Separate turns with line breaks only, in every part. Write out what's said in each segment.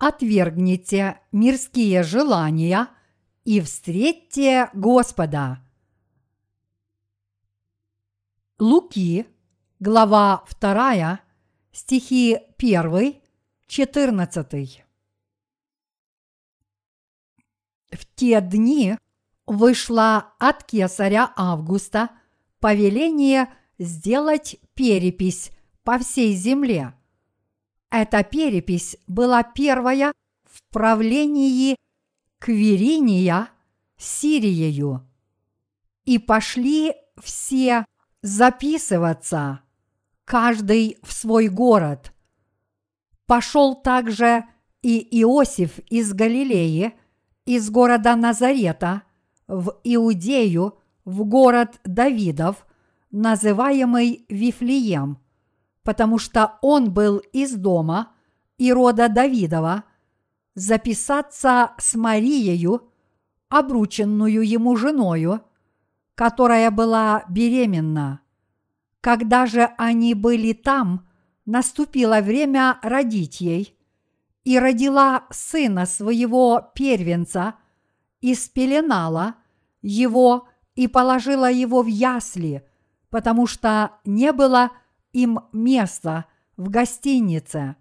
отвергните мирские желания и встретьте Господа. Луки, глава 2, стихи 1, 14. В те дни вышло от кесаря Августа повеление сделать перепись по всей земле. Эта перепись была первая в правлении Квириния Сириею. И пошли все записываться, каждый в свой город. Пошел также и Иосиф из Галилеи, из города Назарета, в Иудею, в город Давидов, называемый Вифлеем, потому что он был из дома и рода Давидова, записаться с Марией, обрученную ему женою, которая была беременна. Когда же они были там, наступило время родить ей, и родила сына своего первенца, и спеленала его и положила его в ясли, потому что не было им места в гостинице.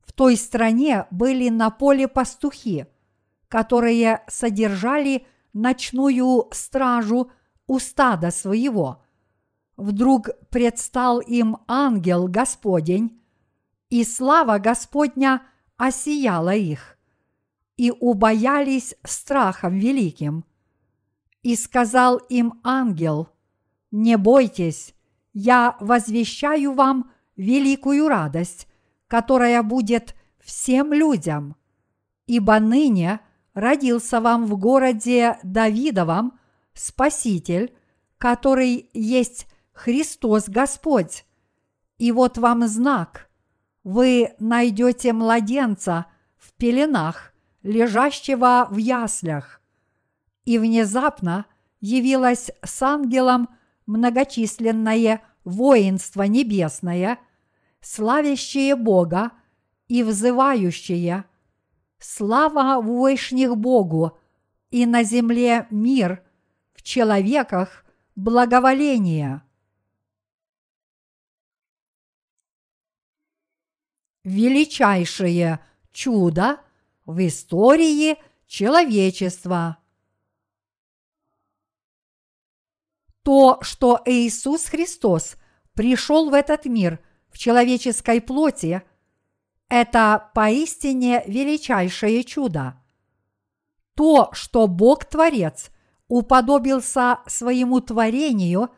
В той стране были на поле пастухи, которые содержали ночную стражу у стада своего. Вдруг предстал им ангел Господень, и слава Господня осияла их, и убоялись страхом великим. И сказал им ангел, «Не бойтесь, я возвещаю вам великую радость, которая будет всем людям, ибо ныне родился вам в городе Давидовом Спаситель, который есть Христос Господь. И вот вам знак. Вы найдете младенца в пеленах, лежащего в яслях. И внезапно явилось с ангелом многочисленное воинство небесное, славящее Бога и взывающее «Слава вышних Богу и на земле мир, в человеках благоволение». Величайшее чудо в истории человечества – то, что Иисус Христос пришел в этот мир в человеческой плоти, это поистине величайшее чудо. То, что Бог Творец уподобился своему творению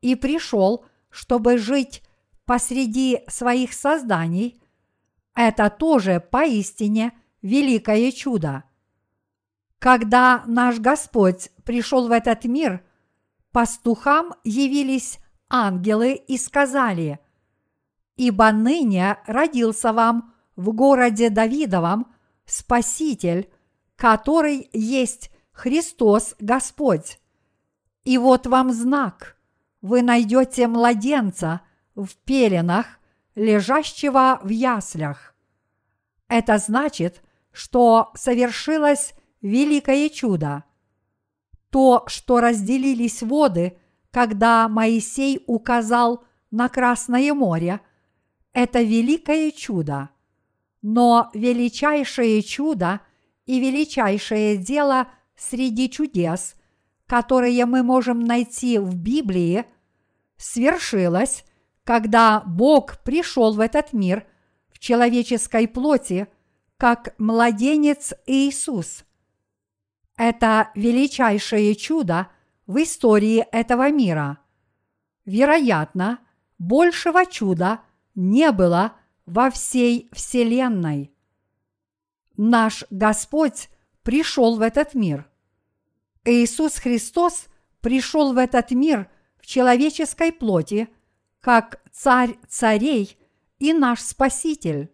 и пришел, чтобы жить посреди своих созданий, это тоже поистине великое чудо. Когда наш Господь пришел в этот мир – пастухам явились ангелы и сказали, «Ибо ныне родился вам в городе Давидовом Спаситель, который есть Христос Господь. И вот вам знак, вы найдете младенца в пеленах, лежащего в яслях. Это значит, что совершилось великое чудо – то, что разделились воды, когда Моисей указал на Красное море, это великое чудо. Но величайшее чудо и величайшее дело среди чудес, которые мы можем найти в Библии, свершилось, когда Бог пришел в этот мир в человеческой плоти, как младенец Иисус – это величайшее чудо в истории этого мира. Вероятно, большего чуда не было во всей Вселенной. Наш Господь пришел в этот мир. Иисус Христос пришел в этот мир в человеческой плоти, как царь царей и наш Спаситель.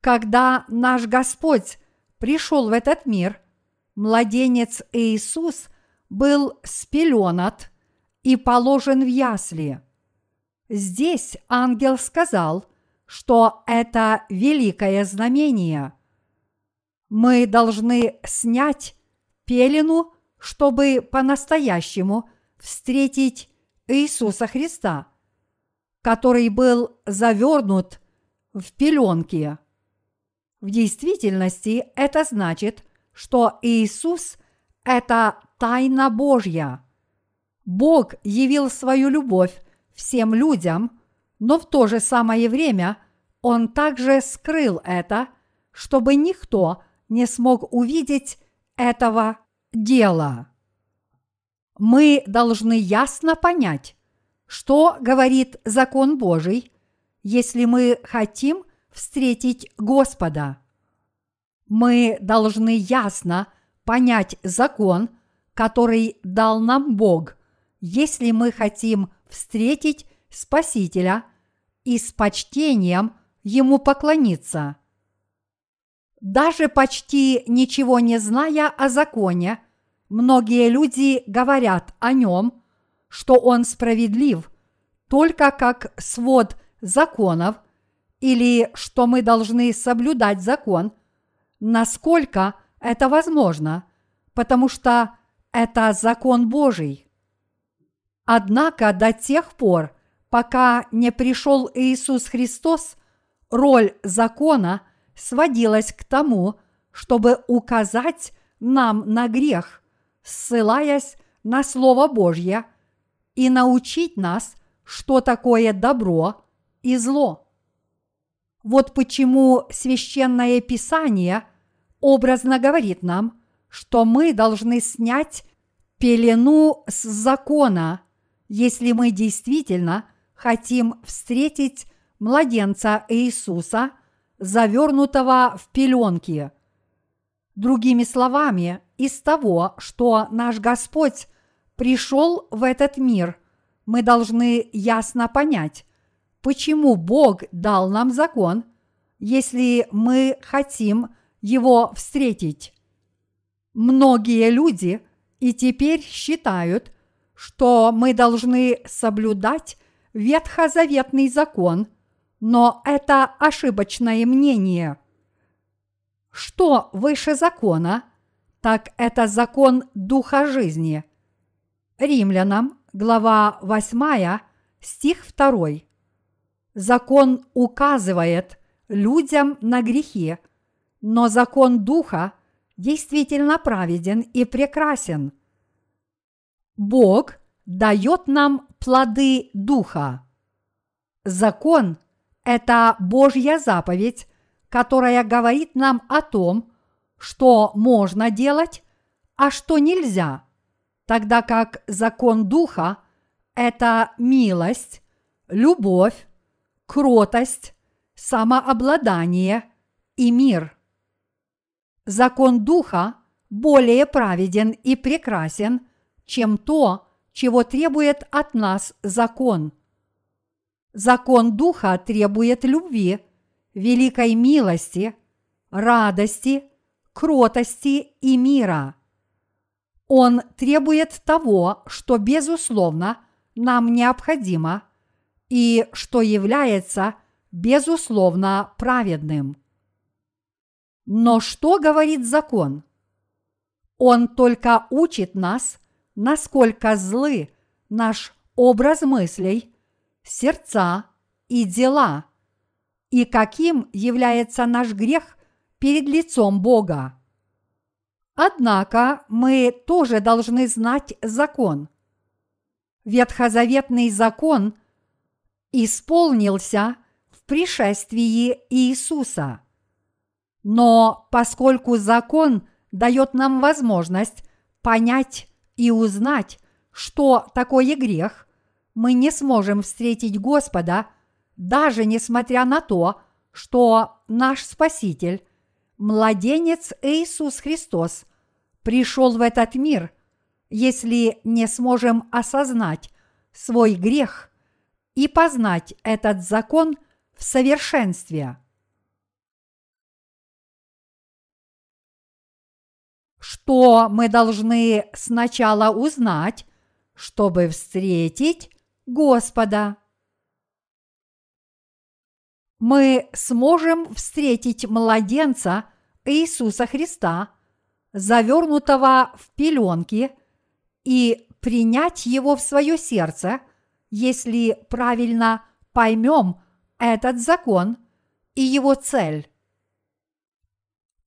Когда наш Господь пришел в этот мир – младенец Иисус был спеленат и положен в ясли. Здесь ангел сказал, что это великое знамение. Мы должны снять пелену, чтобы по-настоящему встретить Иисуса Христа, который был завернут в пеленки. В действительности это значит, что Иисус – это тайна Божья. Бог явил свою любовь всем людям, но в то же самое время Он также скрыл это, чтобы никто не смог увидеть этого дела. Мы должны ясно понять, что говорит закон Божий, если мы хотим встретить Господа. Мы должны ясно понять закон, который дал нам Бог, если мы хотим встретить Спасителя и с почтением Ему поклониться. Даже почти ничего не зная о законе, многие люди говорят о нем, что он справедлив, только как свод законов, или что мы должны соблюдать закон, насколько это возможно, потому что это закон Божий. Однако до тех пор, пока не пришел Иисус Христос, роль закона сводилась к тому, чтобы указать нам на грех, ссылаясь на Слово Божье и научить нас, что такое добро и зло. Вот почему священное писание образно говорит нам, что мы должны снять пелену с закона, если мы действительно хотим встретить младенца Иисуса, завернутого в пеленки. Другими словами, из того, что наш Господь пришел в этот мир, мы должны ясно понять, почему Бог дал нам закон, если мы хотим его встретить. Многие люди и теперь считают, что мы должны соблюдать ветхозаветный закон, но это ошибочное мнение. Что выше закона, так это закон Духа жизни. Римлянам, глава 8, стих 2. Закон указывает людям на грехи, но закон Духа действительно праведен и прекрасен. Бог дает нам плоды Духа. Закон – это Божья заповедь, которая говорит нам о том, что можно делать, а что нельзя, тогда как закон Духа – это милость, любовь, кротость, самообладание и мир. Закон Духа более праведен и прекрасен, чем то, чего требует от нас закон. Закон Духа требует любви, великой милости, радости, кротости и мира. Он требует того, что, безусловно, нам необходимо и что является, безусловно, праведным. Но что говорит закон? Он только учит нас, насколько злы наш образ мыслей, сердца и дела, и каким является наш грех перед лицом Бога. Однако мы тоже должны знать закон. Ветхозаветный закон исполнился в пришествии Иисуса. Но поскольку закон дает нам возможность понять и узнать, что такое грех, мы не сможем встретить Господа, даже несмотря на то, что наш Спаситель, младенец Иисус Христос, пришел в этот мир, если не сможем осознать свой грех и познать этот закон в совершенстве. Что мы должны сначала узнать, чтобы встретить Господа? Мы сможем встретить младенца Иисуса Христа, завернутого в пеленки, и принять его в свое сердце, если правильно поймем этот закон и его цель.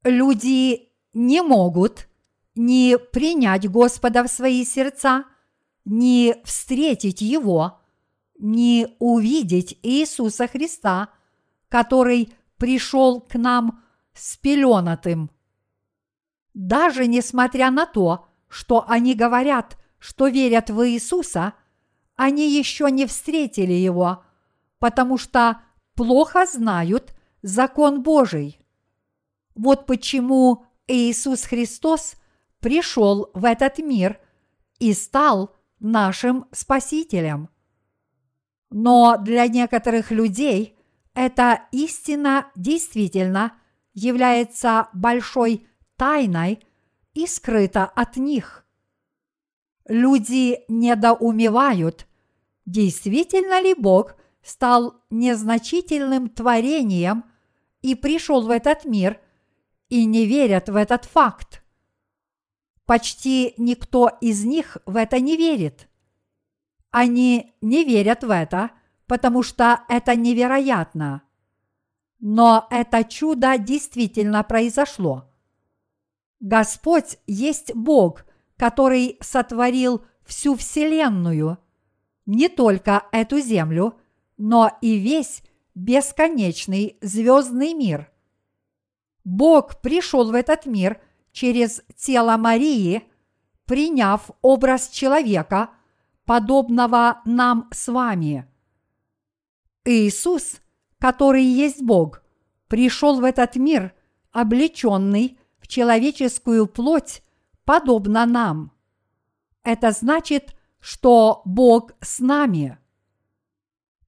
Люди не могут ни принять Господа в свои сердца, ни встретить Его, ни увидеть Иисуса Христа, который пришел к нам с пеленатым. Даже несмотря на то, что они говорят, что верят в Иисуса, они еще не встретили Его, потому что плохо знают закон Божий. Вот почему Иисус Христос пришел в этот мир и стал нашим Спасителем. Но для некоторых людей эта истина действительно является большой тайной и скрыта от них. Люди недоумевают, действительно ли Бог стал незначительным творением и пришел в этот мир – и не верят в этот факт. Почти никто из них в это не верит. Они не верят в это, потому что это невероятно. Но это чудо действительно произошло. Господь есть Бог, который сотворил всю Вселенную, не только эту землю, но и весь бесконечный звездный мир. Бог пришел в этот мир через тело Марии, приняв образ человека, подобного нам с вами. Иисус, который есть Бог, пришел в этот мир, облеченный в человеческую плоть, подобно нам. Это значит, что Бог с нами.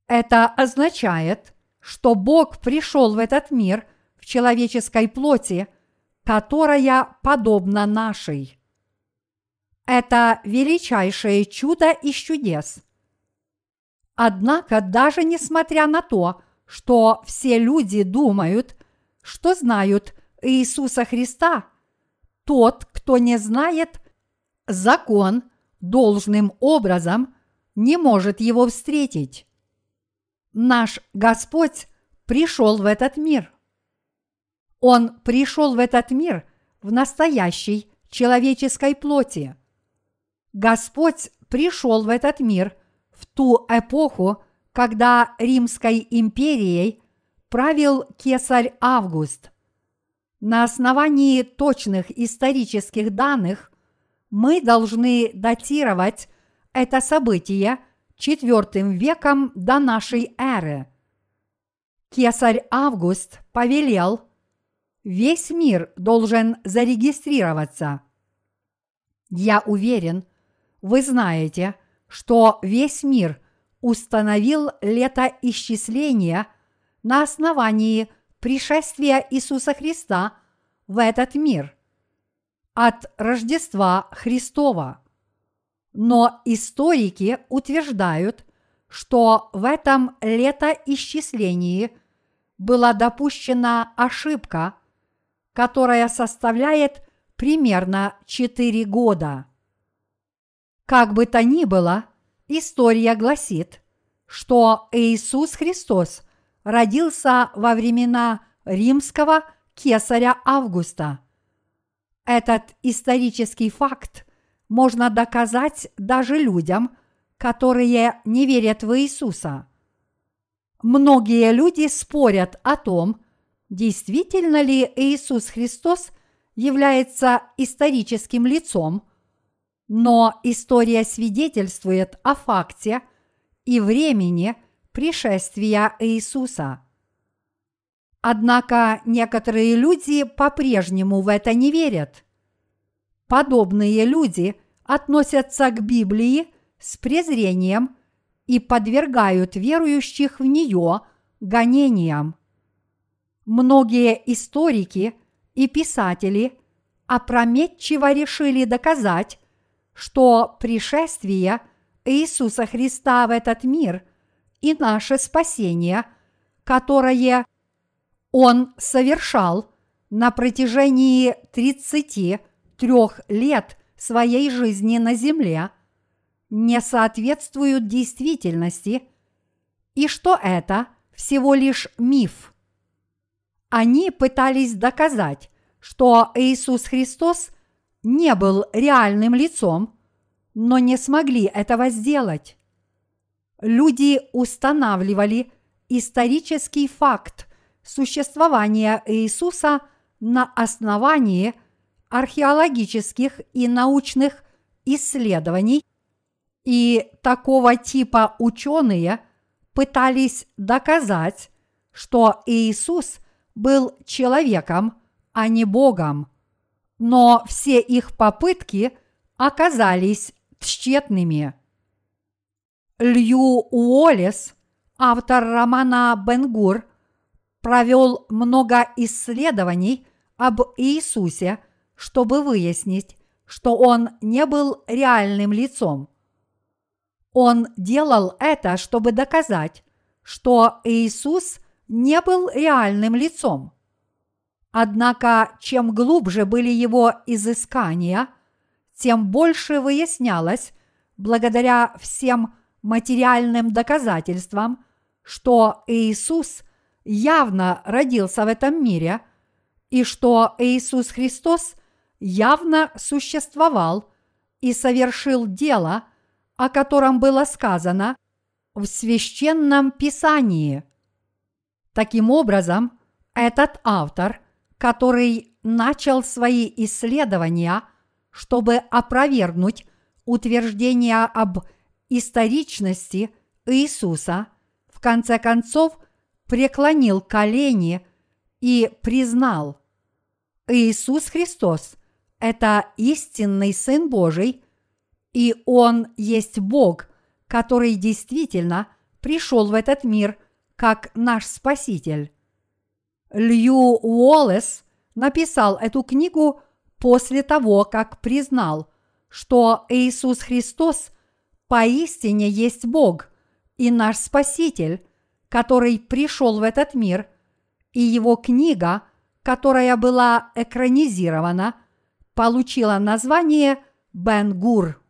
Это означает, что Бог пришел в этот мир – в человеческой плоти, которая подобна нашей. Это величайшее чудо из чудес. Однако, даже несмотря на то, что все люди думают, что знают Иисуса Христа, тот, кто не знает закон должным образом, не может его встретить. Наш Господь пришел в этот мир. Он пришел в этот мир в настоящей человеческой плоти. Господь пришел в этот мир в ту эпоху, когда Римской империей правил кесарь Август. На основании точных исторических данных мы должны датировать это событие IV веком до нашей эры. Кесарь Август повелел – Весь мир должен зарегистрироваться. Я уверен, вы знаете, что весь мир установил летоисчисление на основании пришествия Иисуса Христа в этот мир от Рождества Христова. Но историки утверждают, что в этом летоисчислении была допущена ошибка – которая составляет примерно 4 года. Как бы то ни было, история гласит, что Иисус Христос родился во времена римского кесаря Августа. Этот исторический факт можно доказать даже людям, которые не верят в Иисуса. Многие люди спорят о том, действительно ли Иисус Христос является историческим лицом, но история свидетельствует о факте и времени пришествия Иисуса. Однако некоторые люди по-прежнему в это не верят. Подобные люди относятся к Библии с презрением и подвергают верующих в нее гонениям. Многие историки и писатели опрометчиво решили доказать, что пришествие Иисуса Христа в этот мир и наше спасение, которое Он совершал, на протяжении 33 лет своей жизни на Земле не соответствуют действительности и что это всего лишь миф. Они пытались доказать, что Иисус Христос не был реальным лицом, но не смогли этого сделать. Люди устанавливали исторический факт существования Иисуса на основании археологических и научных исследований, и такого типа ученые пытались доказать, что Иисус был человеком, а не Богом. Но все их попытки оказались тщетными. Лью Уоллес, автор романа «Бенгур», провел много исследований об Иисусе, чтобы выяснить, что он не был реальным лицом. Он делал это, чтобы доказать, что Иисус не был реальным лицом. Однако, чем глубже были его изыскания, тем больше выяснялось, благодаря всем материальным доказательствам, что Иисус явно родился в этом мире и что Иисус Христос явно существовал и совершил дело, о котором было сказано в священном писании. Таким образом, этот автор, который начал свои исследования, чтобы опровергнуть утверждения об историчности Иисуса, в конце концов преклонил колени и признал, Иисус Христос – это истинный Сын Божий, и Он есть Бог, который действительно пришел в этот мир как наш Спаситель. Лью Уоллес написал эту книгу после того, как признал, что Иисус Христос поистине есть Бог и наш Спаситель, который пришел в этот мир, и его книга, которая была экранизирована, получила название Бен-Гур.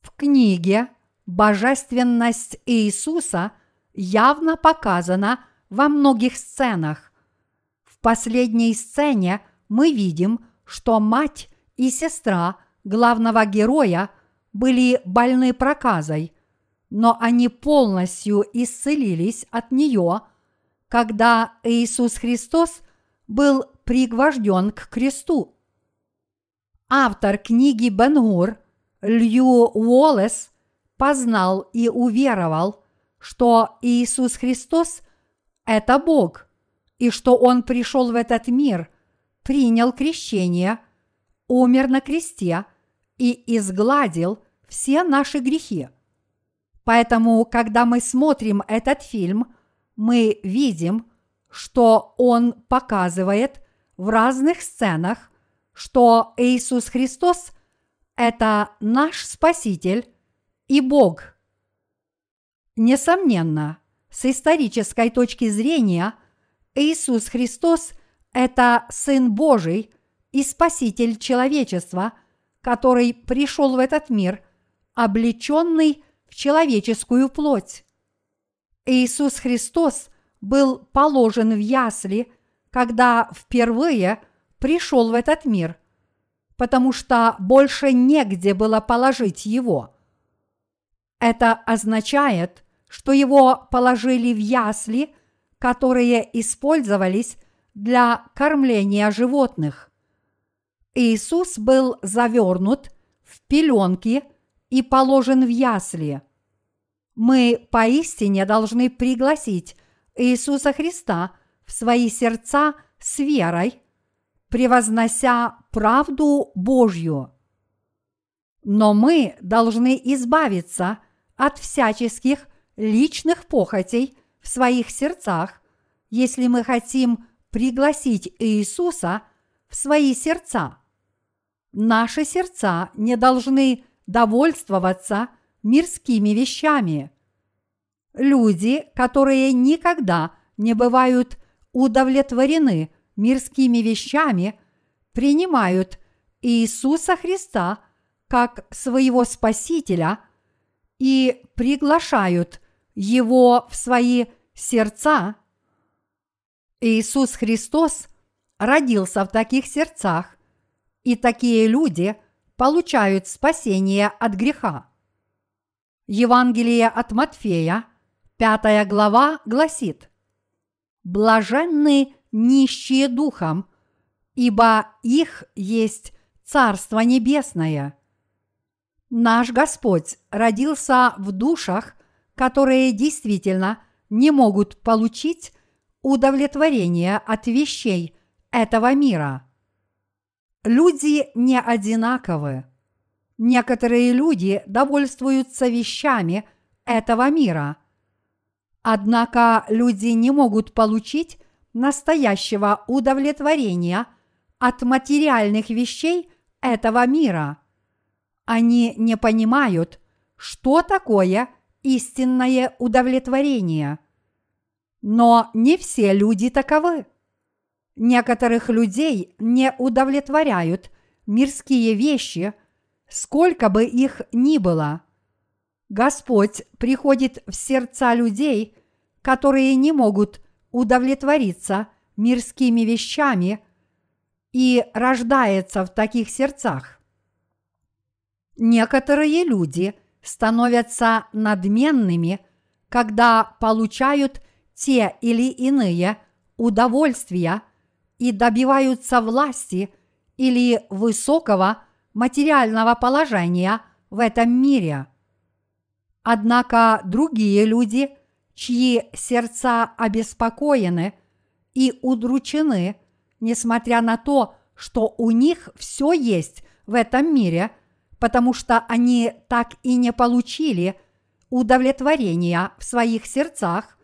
В книге божественность Иисуса явно показана во многих сценах. В последней сцене мы видим, что мать и сестра главного героя – были больны проказой, но они полностью исцелились от нее, когда Иисус Христос был пригвожден к кресту. Автор книги Бенгур Лью Уоллес познал и уверовал, что Иисус Христос – это Бог, и что Он пришел в этот мир, принял крещение, умер на кресте – и изгладил все наши грехи. Поэтому, когда мы смотрим этот фильм, мы видим, что он показывает в разных сценах, что Иисус Христос – это наш Спаситель и Бог. Несомненно, с исторической точки зрения, Иисус Христос – это Сын Божий и Спаситель человечества – который пришел в этот мир, облеченный в человеческую плоть. Иисус Христос был положен в ясли, когда впервые пришел в этот мир, потому что больше негде было положить его. Это означает, что его положили в ясли, которые использовались для кормления животных. Иисус был завернут в пеленки и положен в ясли. Мы поистине должны пригласить Иисуса Христа в свои сердца с верой, превознося правду Божью. Но мы должны избавиться от всяческих личных похотей в своих сердцах, если мы хотим пригласить Иисуса в свои сердца – Наши сердца не должны довольствоваться мирскими вещами. Люди, которые никогда не бывают удовлетворены мирскими вещами, принимают Иисуса Христа как своего Спасителя и приглашают Его в свои сердца, Иисус Христос родился в таких сердцах, и такие люди получают спасение от греха. Евангелие от Матфея, 5 глава, гласит «Блаженны нищие духом, ибо их есть Царство Небесное». Наш Господь родился в душах, которые действительно не могут получить удовлетворение от вещей этого мира. Люди не одинаковы. Некоторые люди довольствуются вещами этого мира. Однако люди не могут получить настоящего удовлетворения от материальных вещей этого мира. Они не понимают, что такое истинное удовлетворение. Но не все люди таковы. Некоторых людей не удовлетворяют мирские вещи, сколько бы их ни было. Господь приходит в сердца людей, которые не могут удовлетвориться мирскими вещами и рождается в таких сердцах. Некоторые люди становятся надменными, когда получают те или иные удовольствия и добиваются власти или высокого материального положения в этом мире. Однако другие люди, чьи сердца обеспокоены и удручены, несмотря на то, что у них все есть в этом мире, потому что они так и не получили удовлетворения в своих сердцах,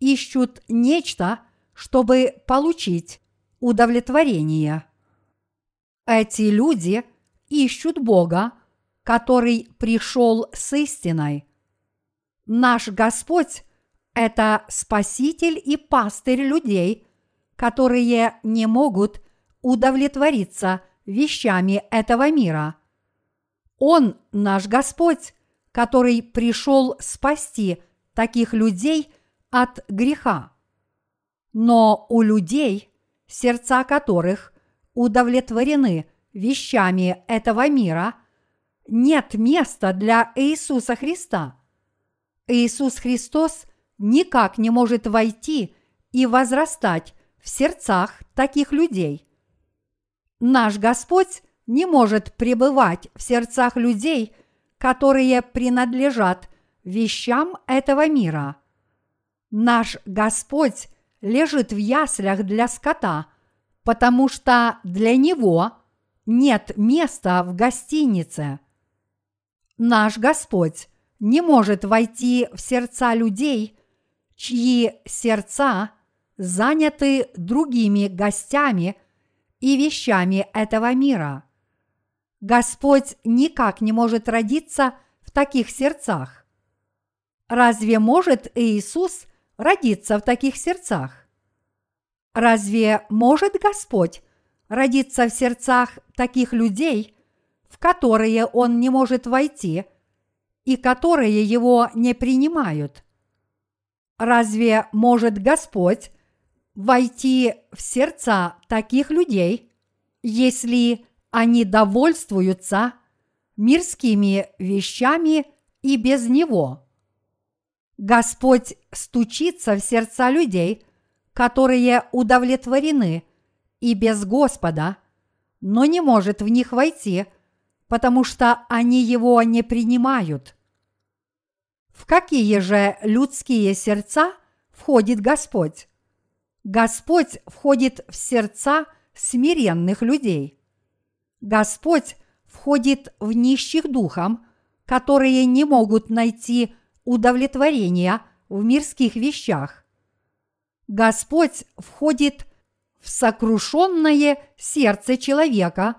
ищут нечто, чтобы получить удовлетворение. Эти люди ищут Бога, который пришел с истиной. Наш Господь – это Спаситель и пастырь людей, которые не могут удовлетвориться вещами этого мира. Он наш Господь, который пришел спасти таких людей от греха. Но у людей, сердца которых удовлетворены вещами этого мира, нет места для Иисуса Христа. Иисус Христос никак не может войти и возрастать в сердцах таких людей. Наш Господь не может пребывать в сердцах людей, которые принадлежат вещам этого мира. Наш Господь лежит в яслях для скота, потому что для него нет места в гостинице. Наш Господь не может войти в сердца людей, чьи сердца заняты другими гостями и вещами этого мира. Господь никак не может родиться в таких сердцах. Разве может Иисус родиться в таких сердцах? Разве может Господь родиться в сердцах таких людей, в которые Он не может войти и которые Его не принимают? Разве может Господь войти в сердца таких людей, если они довольствуются мирскими вещами и без Него? Господь стучится в сердца людей, которые удовлетворены и без Господа, но не может в них войти, потому что они его не принимают. В какие же людские сердца входит Господь? Господь входит в сердца смиренных людей. Господь входит в нищих духом, которые не могут найти удовлетворения в мирских вещах. Господь входит в сокрушенное сердце человека,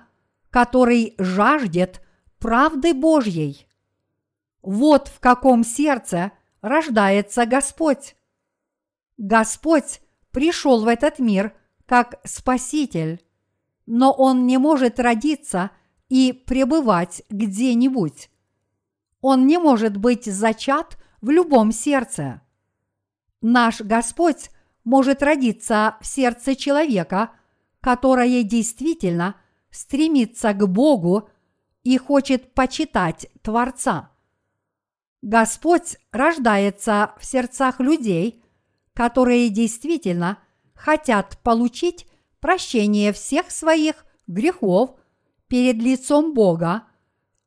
который жаждет правды Божьей. Вот в каком сердце рождается Господь. Господь пришел в этот мир как Спаситель, но Он не может родиться и пребывать где-нибудь. Он не может быть зачат в любом сердце. Наш Господь может родиться в сердце человека, которое действительно стремится к Богу и хочет почитать Творца. Господь рождается в сердцах людей, которые действительно хотят получить прощение всех своих грехов перед лицом Бога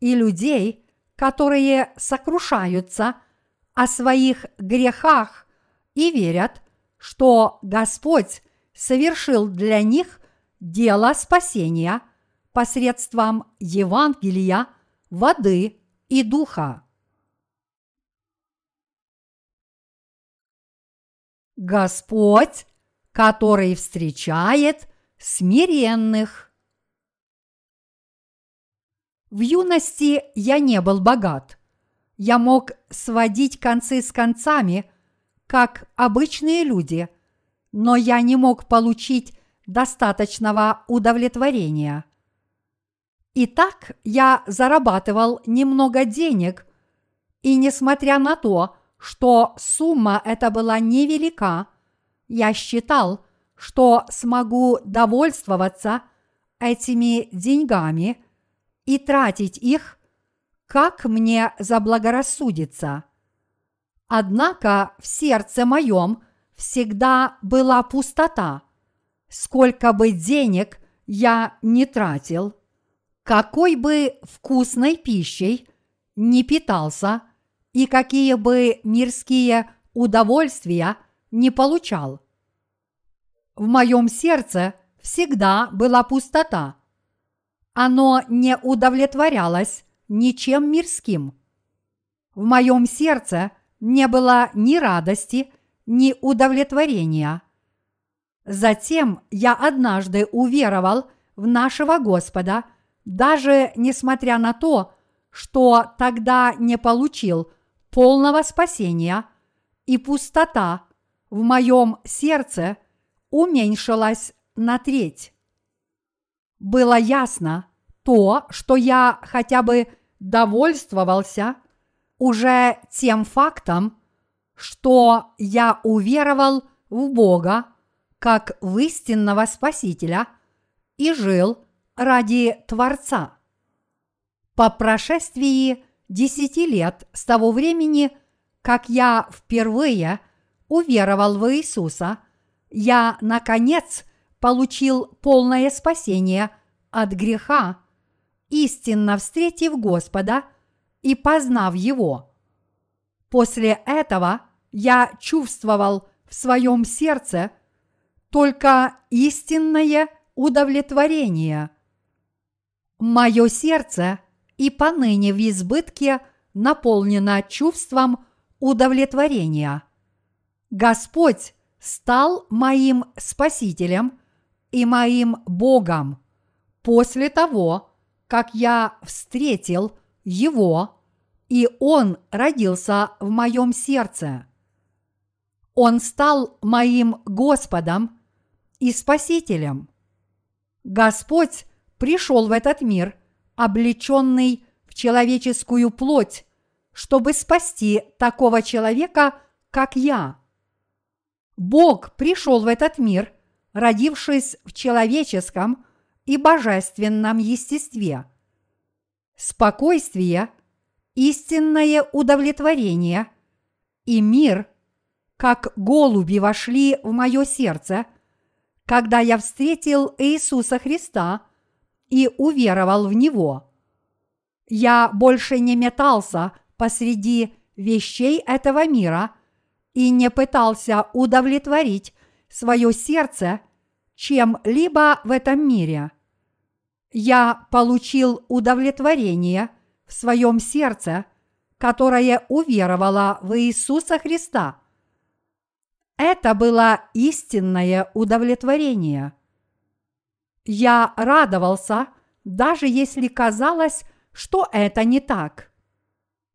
и людей, которые сокрушаются о своих грехах и верят, что Господь совершил для них дело спасения посредством Евангелия, воды и духа. Господь, который встречает смиренных. В юности я не был богат. Я мог сводить концы с концами, как обычные люди, но я не мог получить достаточного удовлетворения. Итак, я зарабатывал немного денег, и несмотря на то, что сумма эта была невелика, я считал, что смогу довольствоваться этими деньгами и тратить их, как мне заблагорассудится. Однако в сердце моем всегда была пустота. Сколько бы денег я не тратил, какой бы вкусной пищей не питался и какие бы мирские удовольствия не получал. В моем сердце всегда была пустота. Оно не удовлетворялось ничем мирским. В моем сердце не было ни радости, ни удовлетворения. Затем я однажды уверовал в нашего Господа, даже несмотря на то, что тогда не получил полного спасения, и пустота в моем сердце уменьшилась на треть. Было ясно то, что я хотя бы довольствовался уже тем фактом, что я уверовал в Бога как в истинного Спасителя и жил ради Творца. По прошествии десяти лет с того времени, как я впервые уверовал в Иисуса, я, наконец, получил полное спасение от греха, истинно встретив Господа и познав Его. После этого я чувствовал в своем сердце только истинное удовлетворение. Мое сердце и поныне в избытке наполнено чувством удовлетворения. Господь стал моим Спасителем и моим Богом после того, как я встретил Его, и Он родился в моем сердце. Он стал моим Господом и Спасителем. Господь пришел в этот мир, облеченный в человеческую плоть, чтобы спасти такого человека, как я. Бог пришел в этот мир, родившись в человеческом и божественном естестве. Спокойствие, истинное удовлетворение и мир, как голуби вошли в мое сердце, когда я встретил Иисуса Христа и уверовал в Него. Я больше не метался посреди вещей этого мира – и не пытался удовлетворить свое сердце чем-либо в этом мире. Я получил удовлетворение в своем сердце, которое уверовало в Иисуса Христа. Это было истинное удовлетворение. Я радовался, даже если казалось, что это не так.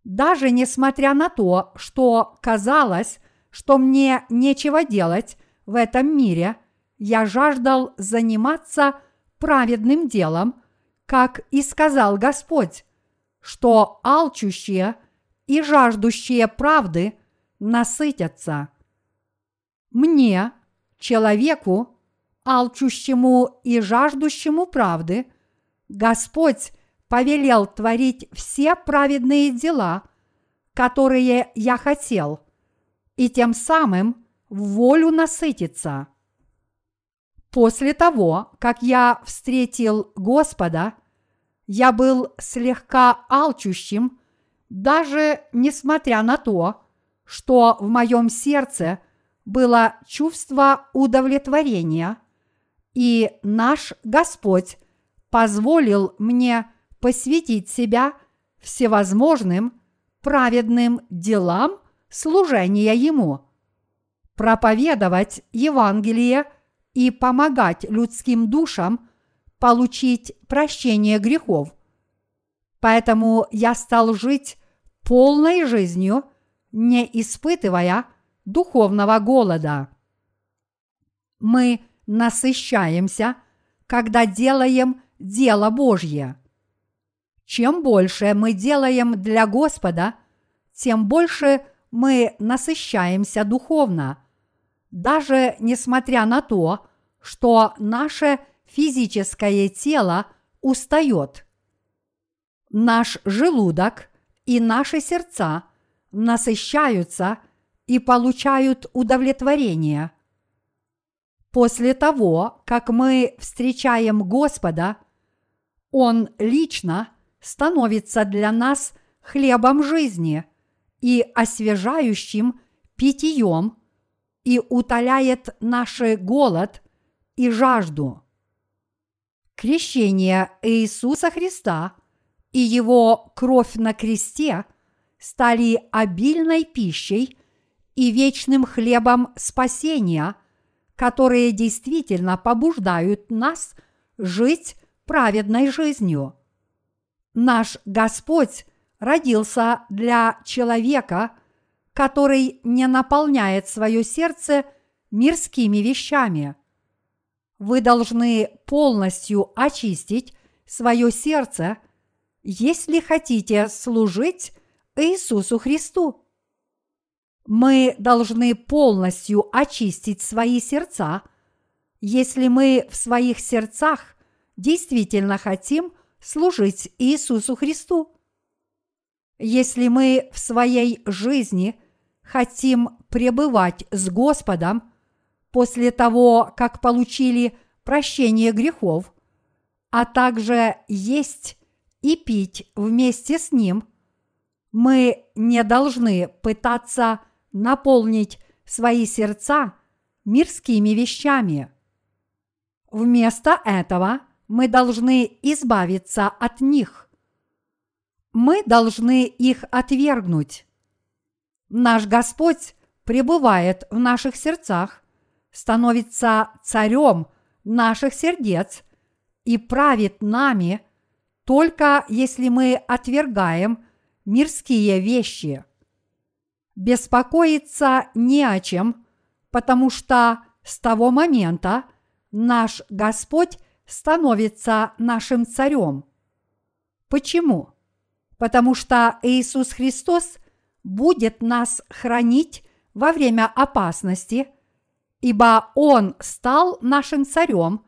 Даже несмотря на то, что казалось, что мне нечего делать в этом мире, я жаждал заниматься праведным делом, как и сказал Господь, что алчущие и жаждущие правды насытятся. Мне, человеку, алчущему и жаждущему правды, Господь повелел творить все праведные дела, которые я хотел, и тем самым в волю насытиться. После того, как я встретил Господа, я был слегка алчущим, даже несмотря на то, что в моем сердце было чувство удовлетворения, и наш Господь позволил мне посвятить себя всевозможным праведным делам служения Ему, проповедовать Евангелие и помогать людским душам получить прощение грехов. Поэтому я стал жить полной жизнью, не испытывая духовного голода. Мы насыщаемся, когда делаем дело Божье. Чем больше мы делаем для Господа, тем больше мы насыщаемся духовно, даже несмотря на то, что наше физическое тело устает. Наш желудок и наши сердца насыщаются и получают удовлетворение. После того, как мы встречаем Господа, Он лично становится для нас хлебом жизни и освежающим питьем и утоляет наш голод и жажду. Крещение Иисуса Христа и Его кровь на кресте стали обильной пищей и вечным хлебом спасения, которые действительно побуждают нас жить праведной жизнью. Наш Господь родился для человека, который не наполняет свое сердце мирскими вещами. Вы должны полностью очистить свое сердце, если хотите служить Иисусу Христу. Мы должны полностью очистить свои сердца, если мы в своих сердцах действительно хотим служить Иисусу Христу. Если мы в своей жизни хотим пребывать с Господом после того, как получили прощение грехов, а также есть и пить вместе с Ним, мы не должны пытаться наполнить свои сердца мирскими вещами. Вместо этого мы должны избавиться от них. Мы должны их отвергнуть. Наш Господь пребывает в наших сердцах, становится царем наших сердец и правит нами, только если мы отвергаем мирские вещи. Беспокоиться не о чем, потому что с того момента наш Господь становится нашим царем. Почему? Потому что Иисус Христос будет нас хранить во время опасности, ибо Он стал нашим царем,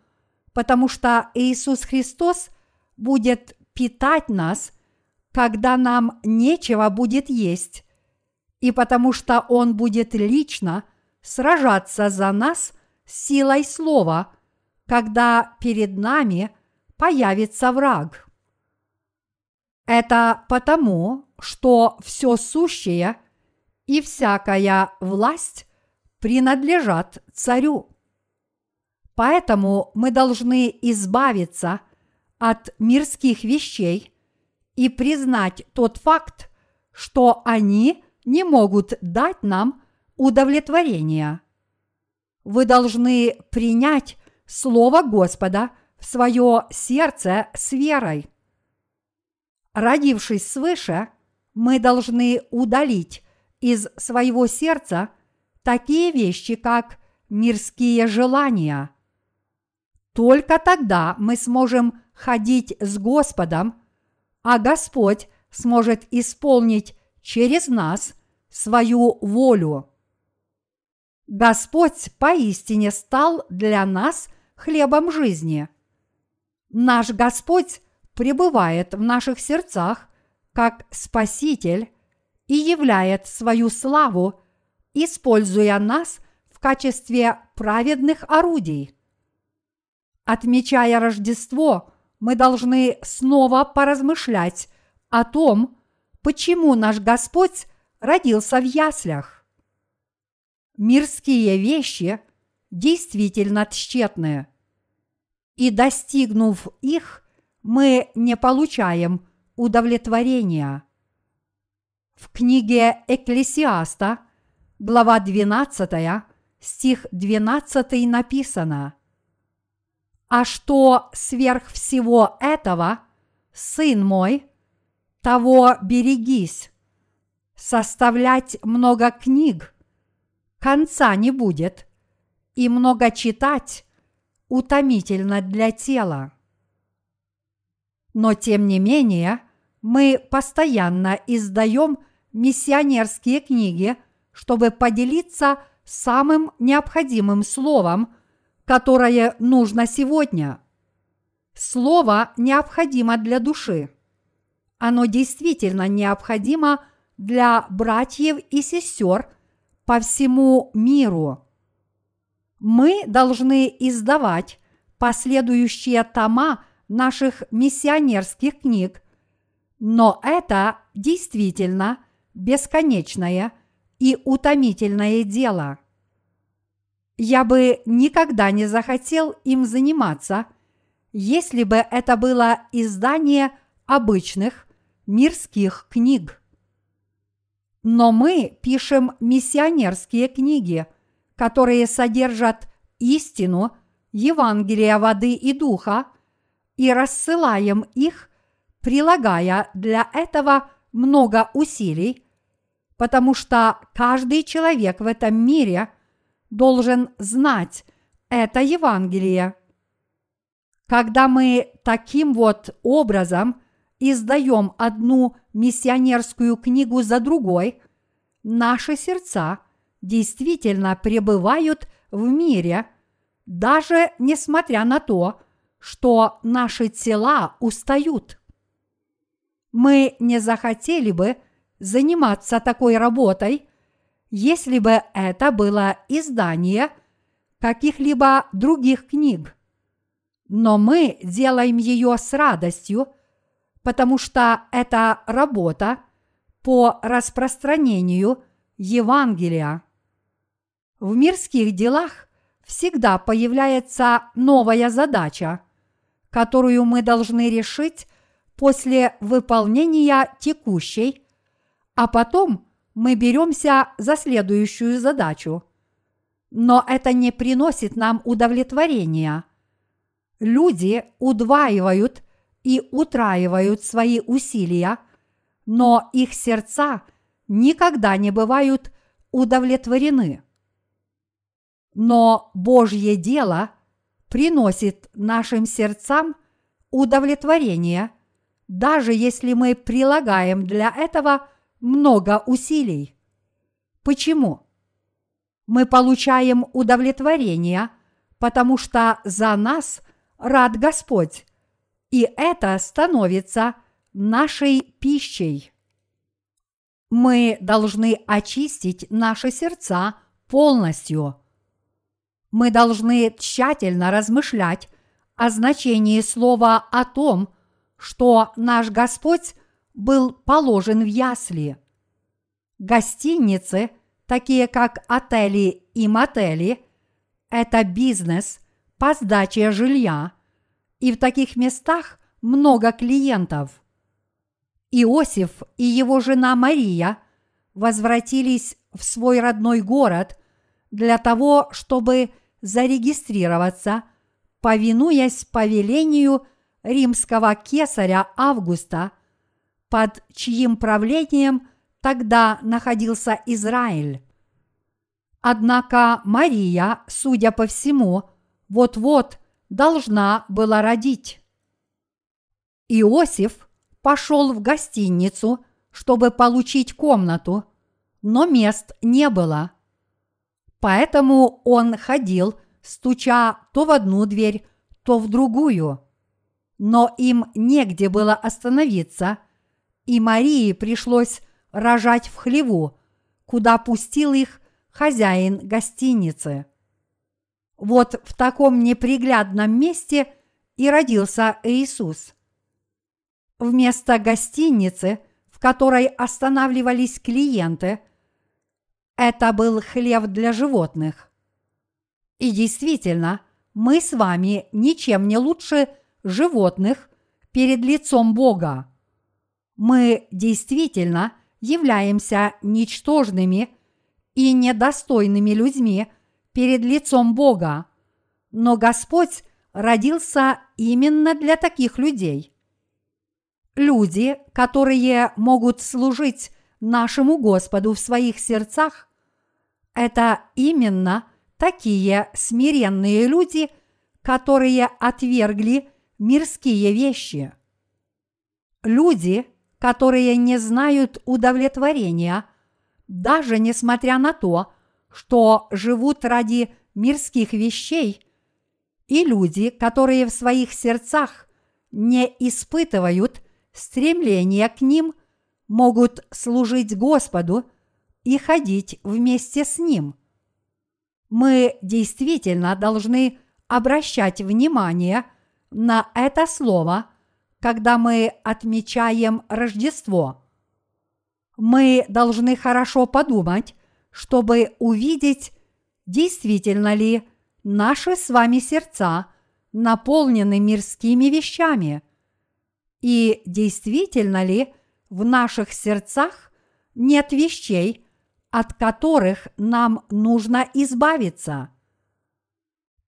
потому что Иисус Христос будет питать нас, когда нам нечего будет есть, и потому что Он будет лично сражаться за нас силой слова – когда перед нами появится враг. Это потому, что все сущее и всякая власть принадлежат царю. Поэтому мы должны избавиться от мирских вещей и признать тот факт, что они не могут дать нам удовлетворения. Вы должны принять Слово Господа в свое сердце с верой. Родившись свыше, мы должны удалить из своего сердца такие вещи, как мирские желания – только тогда мы сможем ходить с Господом, а Господь сможет исполнить через нас свою волю. Господь поистине стал для нас хлебом жизни. Наш Господь пребывает в наших сердцах как Спаситель и являет свою славу, используя нас в качестве праведных орудий. Отмечая Рождество, мы должны снова поразмышлять о том, почему наш Господь родился в яслях. Мирские вещи действительно тщетные, и достигнув их, мы не получаем удовлетворения. В книге Экклесиаста, глава 12, стих 12 написано «А что сверх всего этого, сын мой, того берегись, составлять много книг, конца не будет, и много читать утомительно для тела. Но тем не менее, мы постоянно издаем миссионерские книги, чтобы поделиться самым необходимым словом, которое нужно сегодня. Слово необходимо для души. Оно действительно необходимо для братьев и сестер по всему миру. Мы должны издавать последующие тома наших миссионерских книг, но это действительно бесконечное и утомительное дело. Я бы никогда не захотел им заниматься, если бы это было издание обычных мирских книг. Но мы пишем миссионерские книги, которые содержат истину Евангелия воды и духа, и рассылаем их, прилагая для этого много усилий, потому что каждый человек в этом мире должен знать это Евангелие. Когда мы таким вот образом издаем одну миссионерскую книгу за другой, наши сердца действительно пребывают в мире, даже несмотря на то, что наши тела устают. Мы не захотели бы заниматься такой работой, если бы это было издание каких-либо других книг. Но мы делаем ее с радостью – потому что это работа по распространению Евангелия. В мирских делах всегда появляется новая задача, которую мы должны решить после выполнения текущей, а потом мы беремся за следующую задачу. Но это не приносит нам удовлетворения. Люди удваивают и утраивают свои усилия, но их сердца никогда не бывают удовлетворены. Но Божье дело приносит нашим сердцам удовлетворение, даже если мы прилагаем для этого много усилий. Почему? Мы получаем удовлетворение, потому что за нас рад Господь, и это становится нашей пищей. Мы должны очистить наши сердца полностью. Мы должны тщательно размышлять о значении слова о том, что наш Господь был положен в ясли. Гостиницы, такие как отели и мотели, это бизнес по сдаче жилья – и в таких местах много клиентов. Иосиф и его жена Мария возвратились в свой родной город для того, чтобы зарегистрироваться, повинуясь повелению римского кесаря Августа, под чьим правлением тогда находился Израиль. Однако Мария, судя по всему, вот-вот должна была родить. Иосиф пошел в гостиницу, чтобы получить комнату, но мест не было. Поэтому он ходил, стуча то в одну дверь, то в другую. Но им негде было остановиться, и Марии пришлось рожать в хлеву, куда пустил их хозяин гостиницы. Вот в таком неприглядном месте и родился Иисус. Вместо гостиницы, в которой останавливались клиенты, это был хлеб для животных. И действительно, мы с вами ничем не лучше животных перед лицом Бога. Мы действительно являемся ничтожными и недостойными людьми перед лицом Бога, но Господь родился именно для таких людей. Люди, которые могут служить нашему Господу в своих сердцах, это именно такие смиренные люди, которые отвергли мирские вещи. Люди, которые не знают удовлетворения, даже несмотря на то, что живут ради мирских вещей, и люди, которые в своих сердцах не испытывают стремления к ним, могут служить Господу и ходить вместе с Ним. Мы действительно должны обращать внимание на это слово, когда мы отмечаем Рождество. Мы должны хорошо подумать, чтобы увидеть, действительно ли наши с вами сердца наполнены мирскими вещами, и действительно ли в наших сердцах нет вещей, от которых нам нужно избавиться.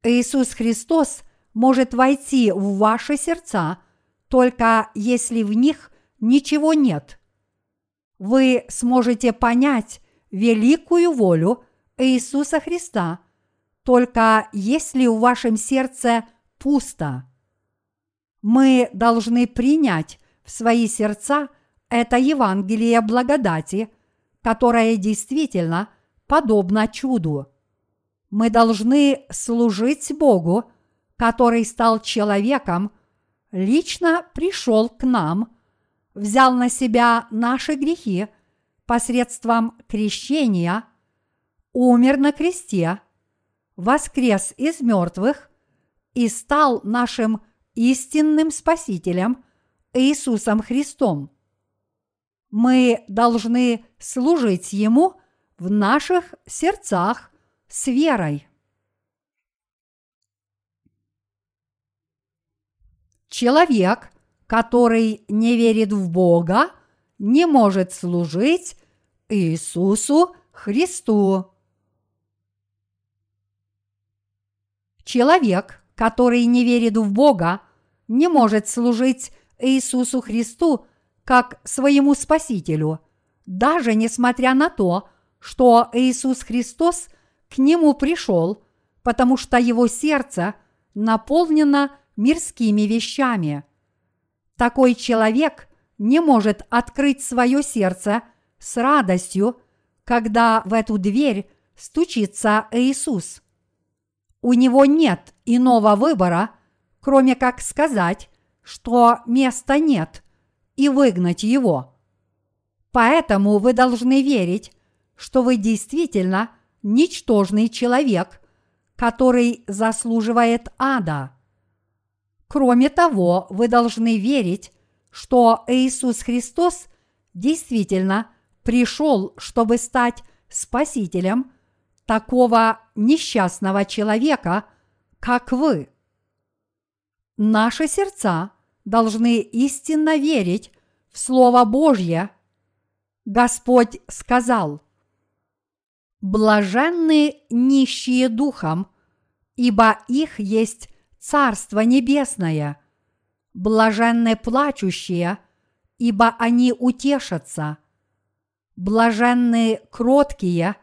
Иисус Христос может войти в ваши сердца только если в них ничего нет. Вы сможете понять великую волю Иисуса Христа, только если в вашем сердце пусто. Мы должны принять в свои сердца это Евангелие благодати, которое действительно подобно чуду. Мы должны служить Богу, который стал человеком, лично пришел к нам, взял на себя наши грехи – посредством крещения умер на кресте, воскрес из мертвых и стал нашим истинным Спасителем Иисусом Христом. Мы должны служить Ему в наших сердцах с верой. Человек, который не верит в Бога, не может служить Иисусу Христу. Человек, который не верит в Бога, не может служить Иисусу Христу как своему Спасителю, даже несмотря на то, что Иисус Христос к нему пришел, потому что его сердце наполнено мирскими вещами. Такой человек не может открыть свое сердце – с радостью, когда в эту дверь стучится Иисус. У него нет иного выбора, кроме как сказать, что места нет, и выгнать его. Поэтому вы должны верить, что вы действительно ничтожный человек, который заслуживает ада. Кроме того, вы должны верить, что Иисус Христос действительно – пришел, чтобы стать спасителем такого несчастного человека, как вы. Наши сердца должны истинно верить в Слово Божье. Господь сказал, «Блаженны нищие духом, ибо их есть Царство Небесное. Блаженны плачущие, ибо они утешатся. Блаженны кроткие,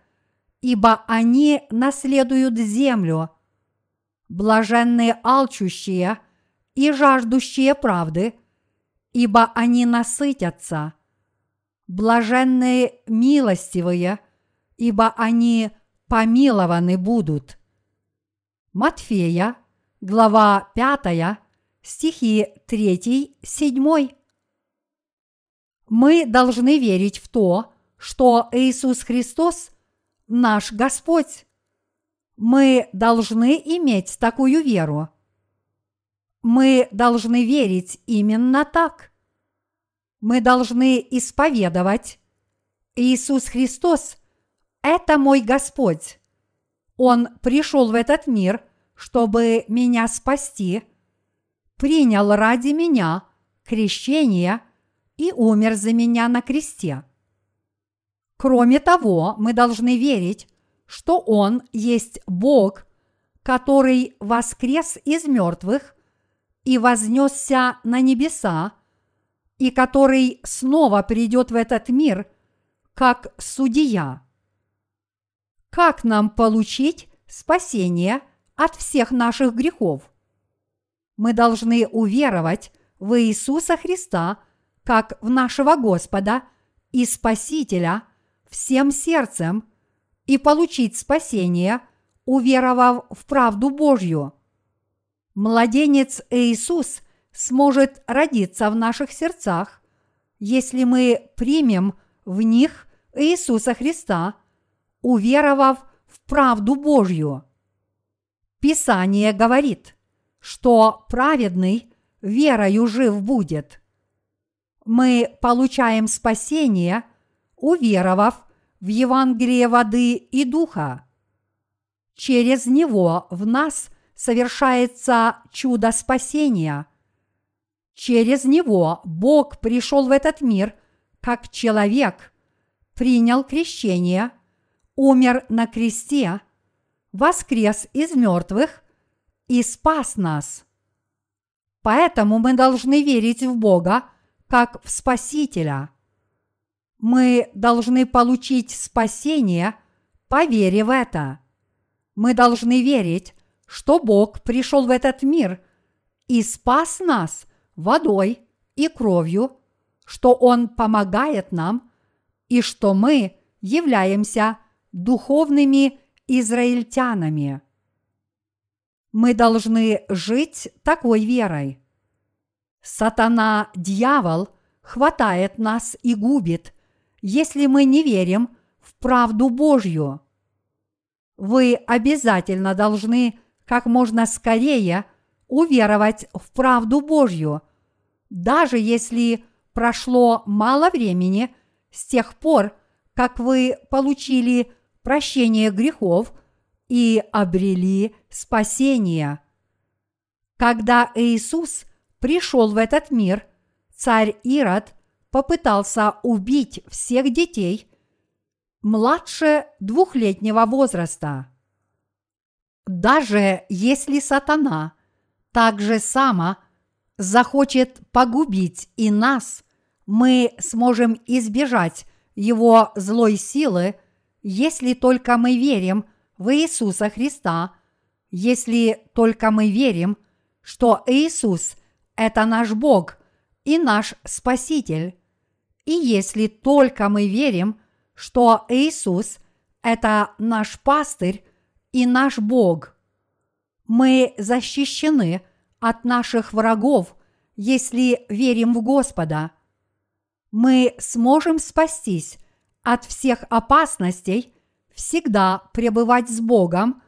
ибо они наследуют землю. Блаженные алчущие и жаждущие правды, ибо они насытятся. Блаженные милостивые, ибо они помилованы будут. Матфея, глава 5, стихи 3-7. Мы должны верить в то, что Иисус Христос – наш Господь. Мы должны иметь такую веру. Мы должны верить именно так. Мы должны исповедовать Иисус Христос – это мой Господь. Он пришел в этот мир, чтобы меня спасти, принял ради меня крещение – и умер за меня на кресте. Кроме того, мы должны верить, что Он есть Бог, который воскрес из мертвых и вознесся на небеса, и который снова придет в этот мир как судья. Как нам получить спасение от всех наших грехов? Мы должны уверовать в Иисуса Христа – как в нашего Господа и Спасителя всем сердцем и получить спасение, уверовав в правду Божью. Младенец Иисус сможет родиться в наших сердцах, если мы примем в них Иисуса Христа, уверовав в правду Божью. Писание говорит, что праведный верою жив будет мы получаем спасение, уверовав в Евангелие воды и духа. Через него в нас совершается чудо спасения. Через него Бог пришел в этот мир как человек, принял крещение, умер на кресте, воскрес из мертвых и спас нас. Поэтому мы должны верить в Бога – как в Спасителя. Мы должны получить спасение, поверив в это. Мы должны верить, что Бог пришел в этот мир и спас нас водой и кровью, что Он помогает нам и что мы являемся духовными израильтянами. Мы должны жить такой верой. Сатана, дьявол, хватает нас и губит, если мы не верим в правду Божью. Вы обязательно должны как можно скорее уверовать в правду Божью, даже если прошло мало времени с тех пор, как вы получили прощение грехов и обрели спасение. Когда Иисус пришел в этот мир, царь Ирод попытался убить всех детей младше двухлетнего возраста. Даже если сатана так же само захочет погубить и нас, мы сможем избежать его злой силы, если только мы верим в Иисуса Христа, если только мы верим, что Иисус – это наш Бог и наш Спаситель. И если только мы верим, что Иисус – это наш пастырь и наш Бог, мы защищены от наших врагов, если верим в Господа. Мы сможем спастись от всех опасностей, всегда пребывать с Богом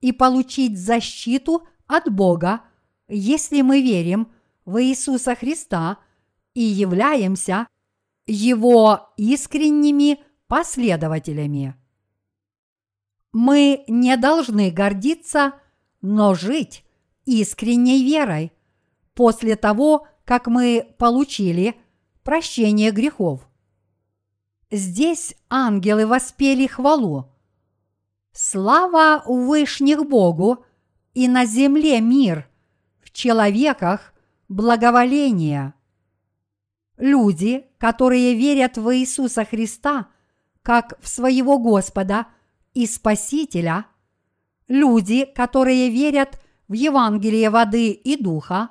и получить защиту от Бога, если мы верим – в Иисуса Христа и являемся Его искренними последователями. Мы не должны гордиться, но жить искренней верой после того, как мы получили прощение грехов. Здесь ангелы воспели хвалу. Слава Вышних Богу и на земле мир, в человеках благоволения. Люди, которые верят в Иисуса Христа как в своего Господа и Спасителя, люди, которые верят в Евангелие воды и духа,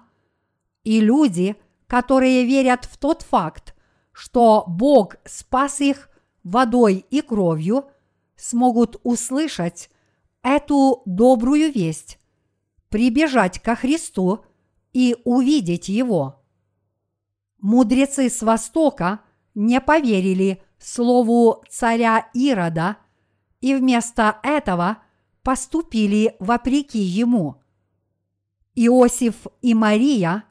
и люди, которые верят в тот факт, что Бог спас их водой и кровью, смогут услышать эту добрую весть, прибежать ко Христу и увидеть Его. Мудрецы с Востока не поверили слову царя Ирода и вместо этого поступили вопреки ему. Иосиф и Мария,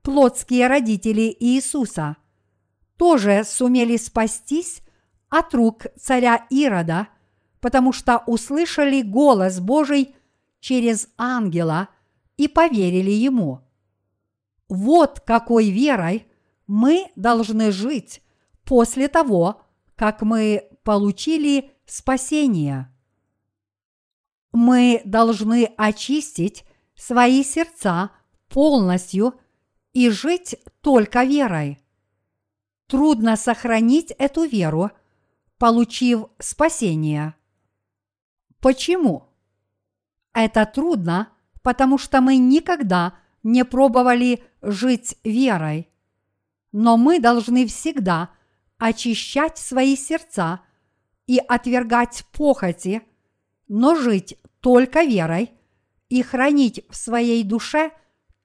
плотские родители Иисуса, тоже сумели спастись от рук царя Ирода, потому что услышали голос Божий через ангела и поверили ему. Вот какой верой мы должны жить после того, как мы получили спасение. Мы должны очистить свои сердца полностью и жить только верой. Трудно сохранить эту веру, получив спасение. Почему? Это трудно, потому что мы никогда не пробовали жить верой. Но мы должны всегда очищать свои сердца и отвергать похоти, но жить только верой и хранить в своей душе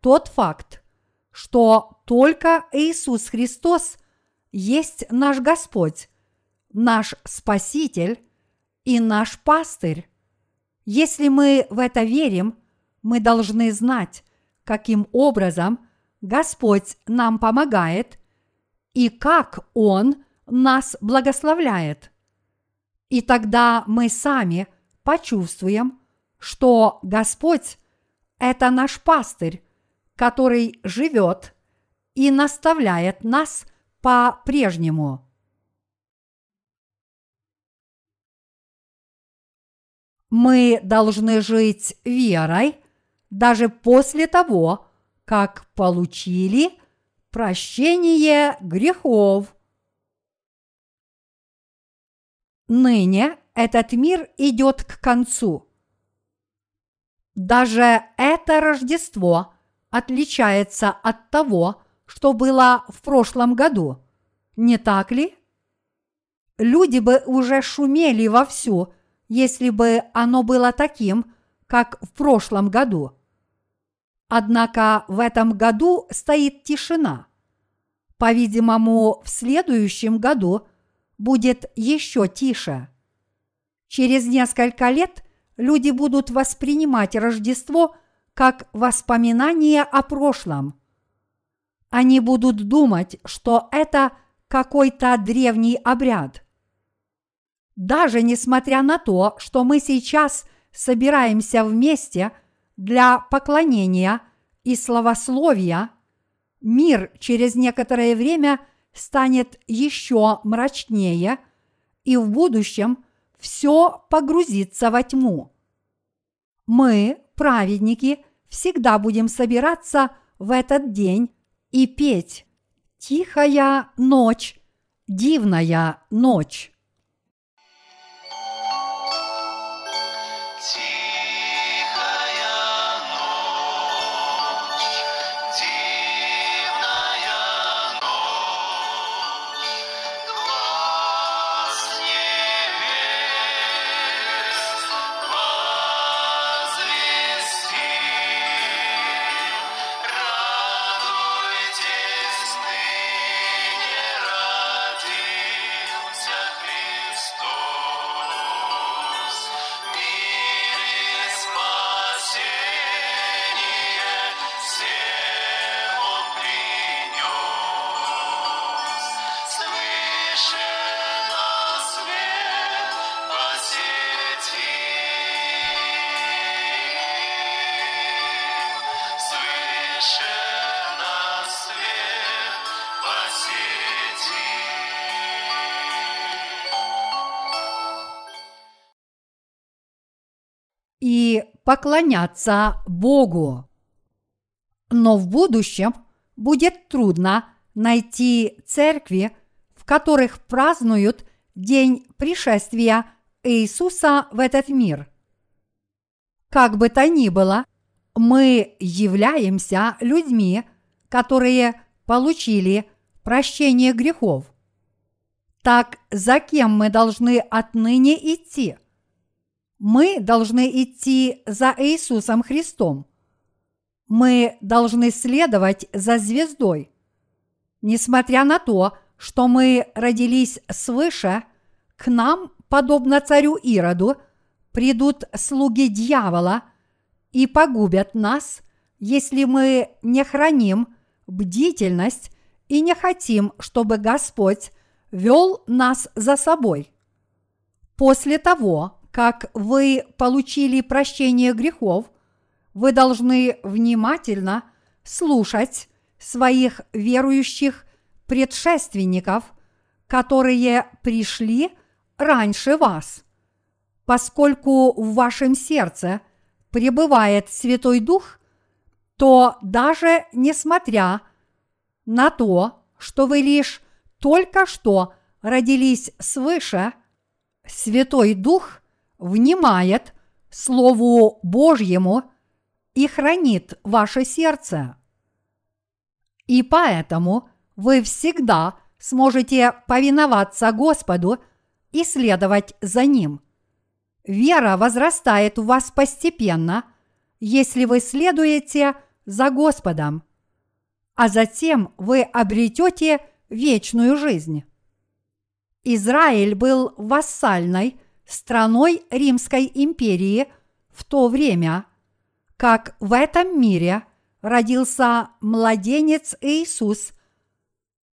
тот факт, что только Иисус Христос есть наш Господь, наш Спаситель и наш пастырь. Если мы в это верим, мы должны знать, каким образом Господь нам помогает и как Он нас благословляет. И тогда мы сами почувствуем, что Господь – это наш пастырь, который живет и наставляет нас по-прежнему. Мы должны жить верой даже после того, как получили прощение грехов. Ныне этот мир идет к концу. Даже это Рождество отличается от того, что было в прошлом году. Не так ли? Люди бы уже шумели вовсю, если бы оно было таким, как в прошлом году. Однако в этом году стоит тишина. По-видимому, в следующем году будет еще тише. Через несколько лет люди будут воспринимать Рождество как воспоминание о прошлом. Они будут думать, что это какой-то древний обряд. Даже несмотря на то, что мы сейчас собираемся вместе для поклонения и славословия, мир через некоторое время станет еще мрачнее, и в будущем все погрузится во тьму. Мы, праведники, всегда будем собираться в этот день и петь «Тихая ночь, дивная ночь». Поклоняться Богу. Но в будущем будет трудно найти церкви, в которых празднуют день пришествия Иисуса в этот мир. Как бы то ни было, мы являемся людьми, которые получили прощение грехов. Так за кем мы должны отныне идти? Мы должны идти за Иисусом Христом. Мы должны следовать за звездой. Несмотря на то, что мы родились свыше, к нам, подобно царю Ироду, придут слуги дьявола и погубят нас, если мы не храним бдительность и не хотим, чтобы Господь вел нас за собой. После того, как вы получили прощение грехов, вы должны внимательно слушать своих верующих предшественников, которые пришли раньше вас. Поскольку в вашем сердце пребывает Святой Дух, то даже несмотря на то, что вы лишь только что родились свыше, Святой Дух внимает Слову Божьему и хранит ваше сердце. И поэтому вы всегда сможете повиноваться Господу и следовать за Ним. Вера возрастает у вас постепенно, если вы следуете за Господом, а затем вы обретете вечную жизнь. Израиль был вассальной страной Римской империи в то время, как в этом мире родился младенец Иисус.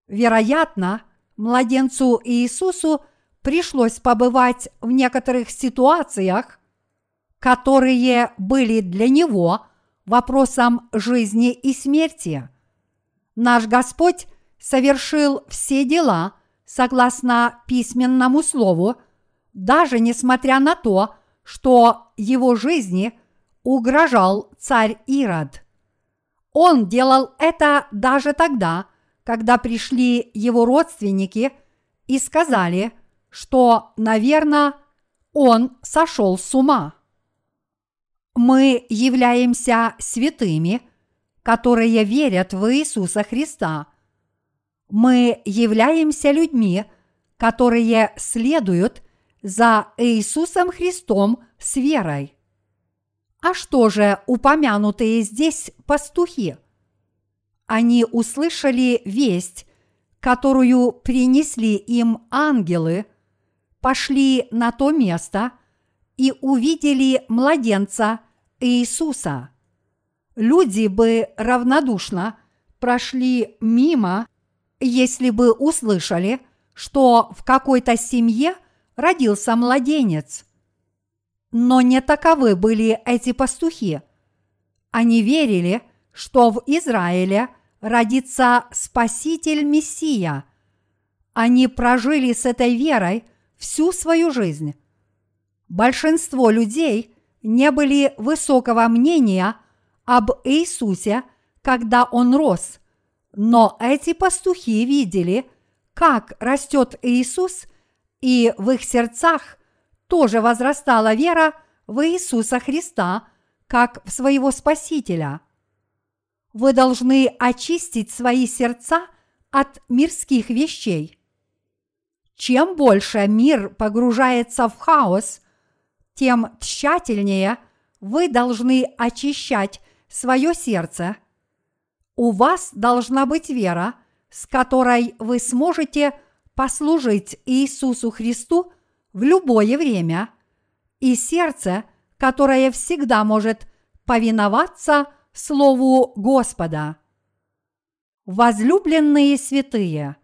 Вероятно, младенцу Иисусу пришлось побывать в некоторых ситуациях, которые были для него вопросом жизни и смерти. Наш Господь совершил все дела согласно письменному слову, даже несмотря на то, что его жизни угрожал царь Ирод. Он делал это даже тогда, когда пришли его родственники и сказали, что, наверное, он сошел с ума. Мы являемся святыми, которые верят в Иисуса Христа – мы являемся людьми, которые следуют за Иисусом Христом с верой. А что же упомянутые здесь пастухи? Они услышали весть, которую принесли им ангелы, пошли на то место и увидели младенца Иисуса. Люди бы равнодушно прошли мимо если бы услышали, что в какой-то семье родился младенец. Но не таковы были эти пастухи. Они верили, что в Израиле родится Спаситель Мессия. Они прожили с этой верой всю свою жизнь. Большинство людей не были высокого мнения об Иисусе, когда он рос – но эти пастухи видели, как растет Иисус, и в их сердцах тоже возрастала вера в Иисуса Христа, как в своего Спасителя. Вы должны очистить свои сердца от мирских вещей. Чем больше мир погружается в хаос, тем тщательнее вы должны очищать свое сердце – у вас должна быть вера, с которой вы сможете послужить Иисусу Христу в любое время, и сердце, которое всегда может повиноваться Слову Господа. Возлюбленные святые,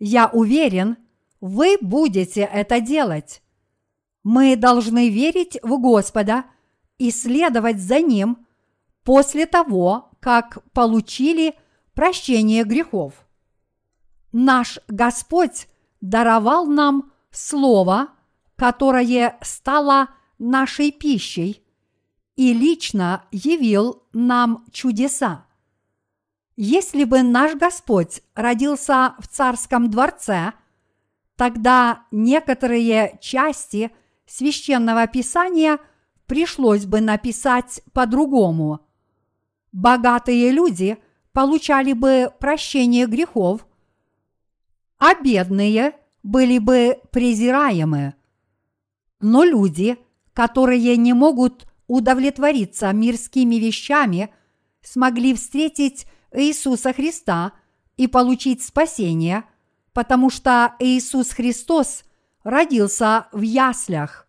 я уверен, вы будете это делать. Мы должны верить в Господа и следовать за Ним после того, как получили прощение грехов. Наш Господь даровал нам Слово, которое стало нашей пищей, и лично явил нам чудеса. Если бы наш Господь родился в царском дворце, тогда некоторые части священного писания пришлось бы написать по-другому – Богатые люди получали бы прощение грехов, а бедные были бы презираемы. Но люди, которые не могут удовлетвориться мирскими вещами, смогли встретить Иисуса Христа и получить спасение, потому что Иисус Христос родился в яслях.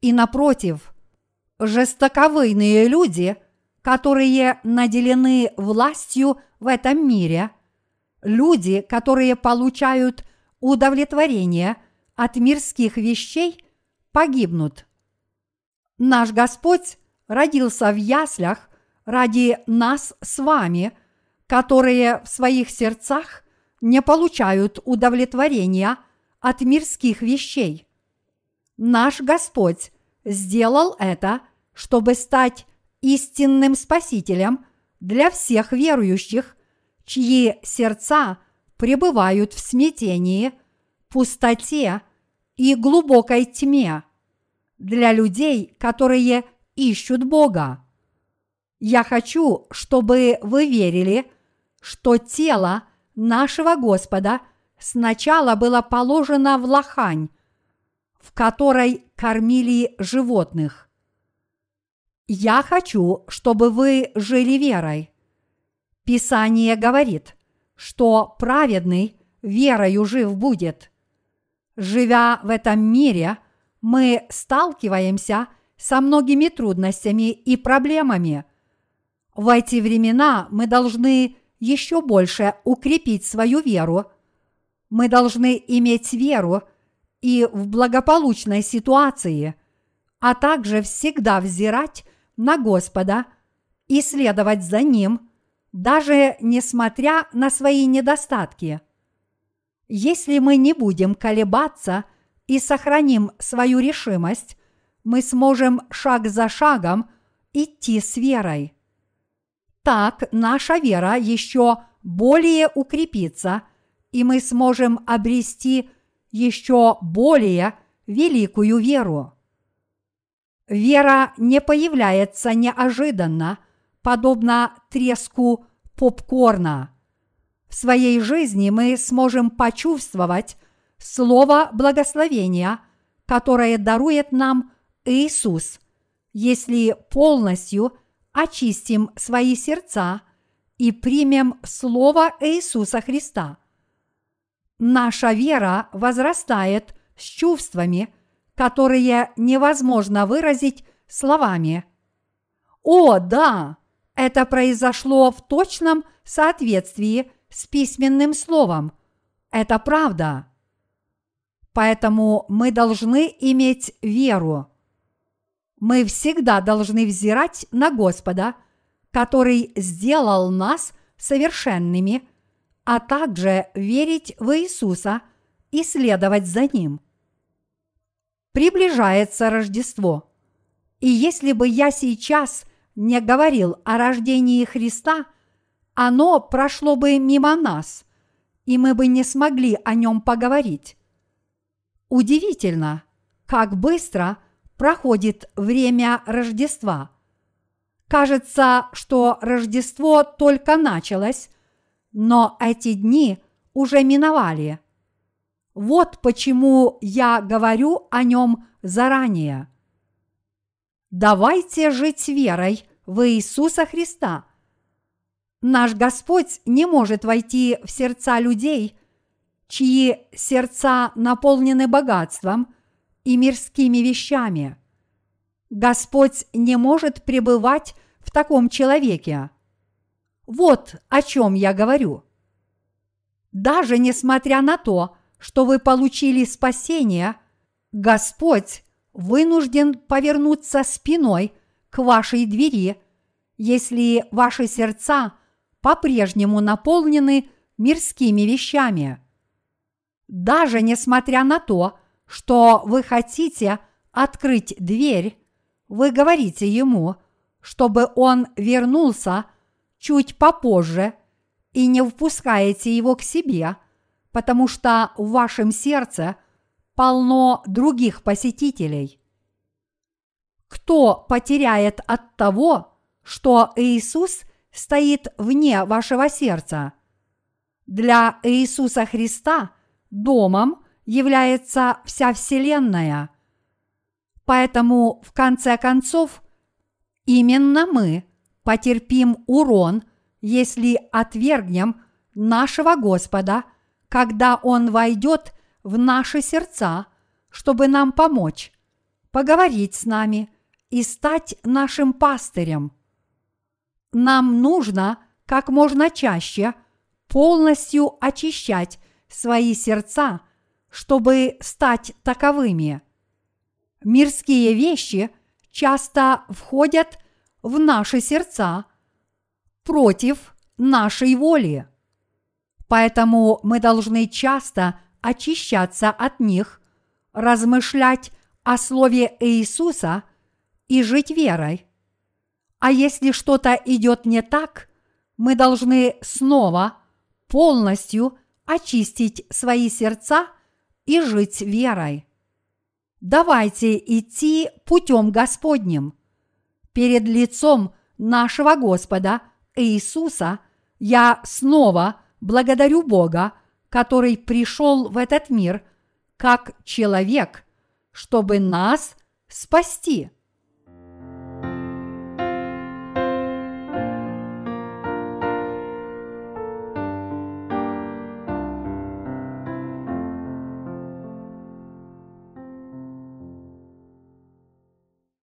И напротив, жестоковыйные люди, которые наделены властью в этом мире, люди, которые получают удовлетворение от мирских вещей, погибнут. Наш Господь родился в яслях ради нас с вами, которые в своих сердцах не получают удовлетворения от мирских вещей. Наш Господь сделал это, чтобы стать истинным Спасителем для всех верующих, чьи сердца пребывают в смятении, пустоте и глубокой тьме, для людей, которые ищут Бога. Я хочу, чтобы вы верили, что тело нашего Господа сначала было положено в лохань, в которой кормили животных. Я хочу, чтобы вы жили верой. Писание говорит, что праведный верою жив будет. Живя в этом мире, мы сталкиваемся со многими трудностями и проблемами – в эти времена мы должны еще больше укрепить свою веру. Мы должны иметь веру и в благополучной ситуации, а также всегда взирать на Господа и следовать за Ним, даже несмотря на свои недостатки. Если мы не будем колебаться и сохраним свою решимость, мы сможем шаг за шагом идти с верой. Так наша вера еще более укрепится, и мы сможем обрести еще более великую веру. Вера не появляется неожиданно, подобно треску попкорна. В своей жизни мы сможем почувствовать слово благословения, которое дарует нам Иисус, если полностью – очистим свои сердца и примем Слово Иисуса Христа. Наша вера возрастает с чувствами, которые невозможно выразить словами. О, да, это произошло в точном соответствии с письменным словом. Это правда. Поэтому мы должны иметь веру мы всегда должны взирать на Господа, который сделал нас совершенными, а также верить в Иисуса и следовать за Ним. Приближается Рождество, и если бы я сейчас не говорил о рождении Христа, оно прошло бы мимо нас, и мы бы не смогли о нем поговорить. Удивительно, как быстро – проходит время Рождества. Кажется, что Рождество только началось, но эти дни уже миновали. Вот почему я говорю о нем заранее. Давайте жить верой в Иисуса Христа. Наш Господь не может войти в сердца людей, чьи сердца наполнены богатством – и мирскими вещами. Господь не может пребывать в таком человеке. Вот о чем я говорю. Даже несмотря на то, что вы получили спасение, Господь вынужден повернуться спиной к вашей двери, если ваши сердца по-прежнему наполнены мирскими вещами. Даже несмотря на то, что вы хотите открыть дверь, вы говорите ему, чтобы он вернулся чуть попозже и не впускаете его к себе, потому что в вашем сердце полно других посетителей. Кто потеряет от того, что Иисус стоит вне вашего сердца. Для Иисуса Христа домом является вся Вселенная. Поэтому, в конце концов, именно мы потерпим урон, если отвергнем нашего Господа, когда Он войдет в наши сердца, чтобы нам помочь, поговорить с нами и стать нашим пастырем. Нам нужно как можно чаще полностью очищать свои сердца, чтобы стать таковыми. Мирские вещи часто входят в наши сердца против нашей воли. Поэтому мы должны часто очищаться от них, размышлять о Слове Иисуса и жить верой. А если что-то идет не так, мы должны снова полностью очистить свои сердца и жить верой. Давайте идти путем Господним. Перед лицом нашего Господа Иисуса я снова благодарю Бога, который пришел в этот мир как человек, чтобы нас спасти.